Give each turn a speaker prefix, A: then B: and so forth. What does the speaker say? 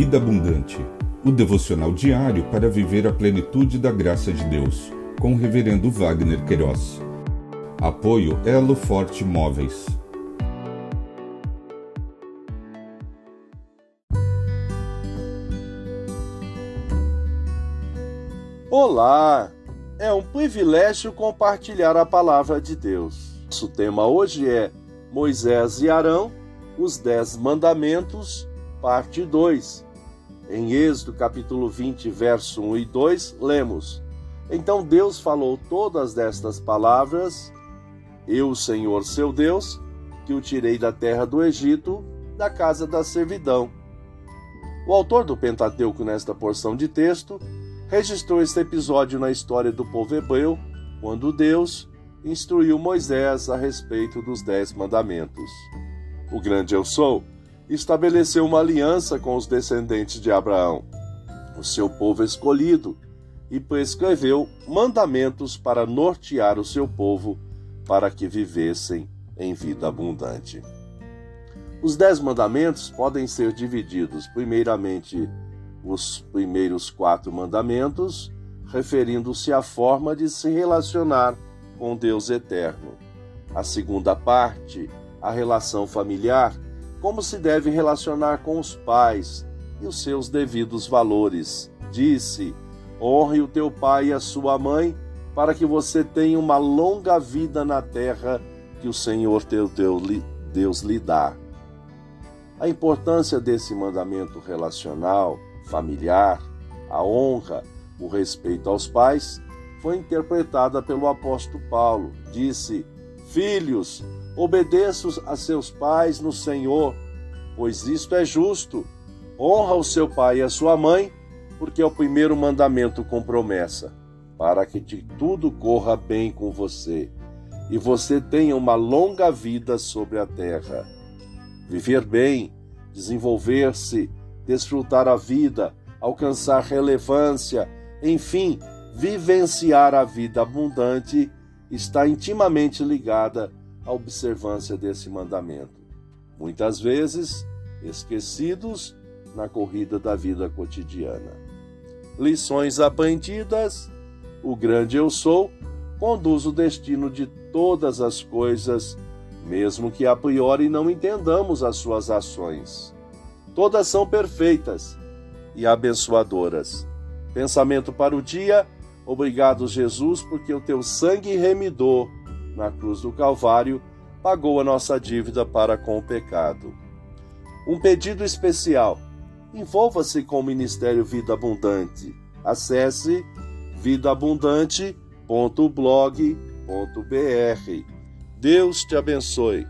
A: Vida Abundante, o devocional diário para viver a plenitude da graça de Deus, com o Reverendo Wagner Queiroz. Apoio Elo Forte Móveis.
B: Olá! É um privilégio compartilhar a palavra de Deus. Nosso tema hoje é Moisés e Arão, os Dez Mandamentos, parte 2. Em Êxodo capítulo 20, verso 1 e 2, lemos: Então Deus falou todas estas palavras: Eu, Senhor seu Deus, que o tirei da terra do Egito, da casa da servidão. O autor do Pentateuco, nesta porção de texto, registrou este episódio na história do povo hebreu, quando Deus instruiu Moisés a respeito dos Dez Mandamentos. O grande Eu Sou estabeleceu uma aliança com os descendentes de Abraão, o seu povo escolhido, e prescreveu mandamentos para nortear o seu povo para que vivessem em vida abundante. Os Dez Mandamentos podem ser divididos, primeiramente, os primeiros quatro mandamentos, referindo-se à forma de se relacionar com Deus eterno. A segunda parte, a relação familiar, como se deve relacionar com os pais e os seus devidos valores. Disse: honre o teu pai e a sua mãe, para que você tenha uma longa vida na terra que o Senhor teu Deus lhe dá. A importância desse mandamento relacional familiar, a honra, o respeito aos pais, foi interpretada pelo apóstolo Paulo. Disse: Filhos, obedeçam a seus pais no Senhor, pois isto é justo. Honra o seu pai e a sua mãe, porque é o primeiro mandamento com promessa, para que de tudo corra bem com você e você tenha uma longa vida sobre a terra. Viver bem, desenvolver-se, desfrutar a vida, alcançar relevância, enfim, vivenciar a vida abundante está intimamente ligada à observância desse mandamento. Muitas vezes esquecidos na corrida da vida cotidiana. Lições aprendidas: o grande eu sou conduz o destino de todas as coisas, mesmo que a priori não entendamos as suas ações. Todas são perfeitas e abençoadoras. Pensamento para o dia. Obrigado, Jesus, porque o teu sangue remidor na cruz do Calvário pagou a nossa dívida para com o pecado. Um pedido especial. Envolva-se com o Ministério Vida Abundante. Acesse vidaabundante.blog.br. Deus te abençoe.